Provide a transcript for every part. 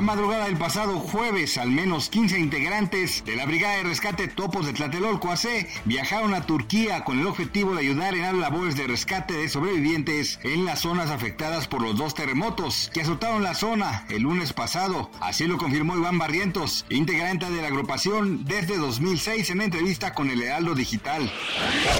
La madrugada del pasado jueves, al menos 15 integrantes de la Brigada de Rescate Topos de Tlatelolco AC viajaron a Turquía con el objetivo de ayudar en las labores de rescate de sobrevivientes en las zonas afectadas por los dos terremotos que azotaron la zona el lunes pasado. Así lo confirmó Iván Barrientos, integrante de la agrupación desde 2006 en entrevista con el Heraldo Digital.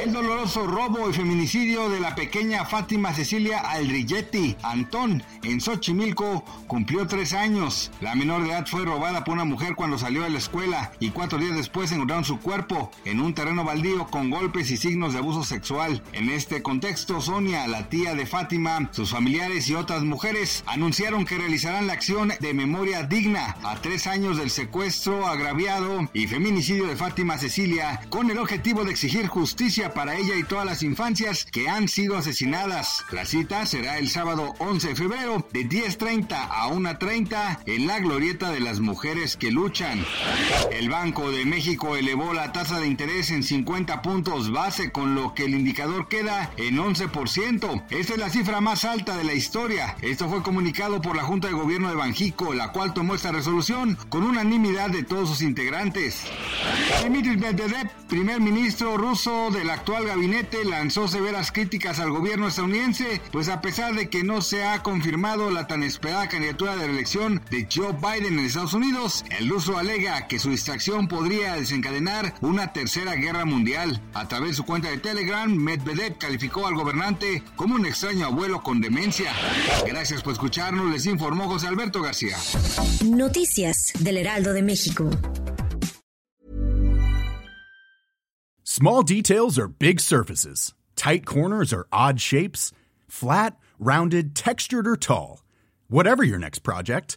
El doloroso robo y feminicidio de la pequeña Fátima Cecilia Aldrilletti Antón en Xochimilco cumplió tres años. La menor de edad fue robada por una mujer cuando salió de la escuela y cuatro días después encontraron su cuerpo en un terreno baldío con golpes y signos de abuso sexual. En este contexto, Sonia, la tía de Fátima, sus familiares y otras mujeres anunciaron que realizarán la acción de memoria digna a tres años del secuestro agraviado y feminicidio de Fátima Cecilia con el objetivo de exigir justicia para ella y todas las infancias que han sido asesinadas. La cita será el sábado 11 de febrero de 10.30 a 1.30 en la glorieta de las mujeres que luchan. El Banco de México elevó la tasa de interés en 50 puntos base, con lo que el indicador queda en 11%. Esta es la cifra más alta de la historia. Esto fue comunicado por la Junta de Gobierno de Banjico, la cual tomó esta resolución con unanimidad de todos sus integrantes. Dmitry Medvedev, primer ministro ruso del actual gabinete, lanzó severas críticas al gobierno estadounidense, pues a pesar de que no se ha confirmado la tan esperada candidatura de reelección de Joe Biden en Estados Unidos, el ruso alega que su distracción podría desencadenar una tercera guerra mundial. A través de su cuenta de Telegram, Medvedev calificó al gobernante como un extraño abuelo con demencia. Gracias por escucharnos, les informó José Alberto García. Noticias del Heraldo de México. Small details are big surfaces. Tight corners are odd shapes. Flat, rounded, textured, or tall. Whatever your next project,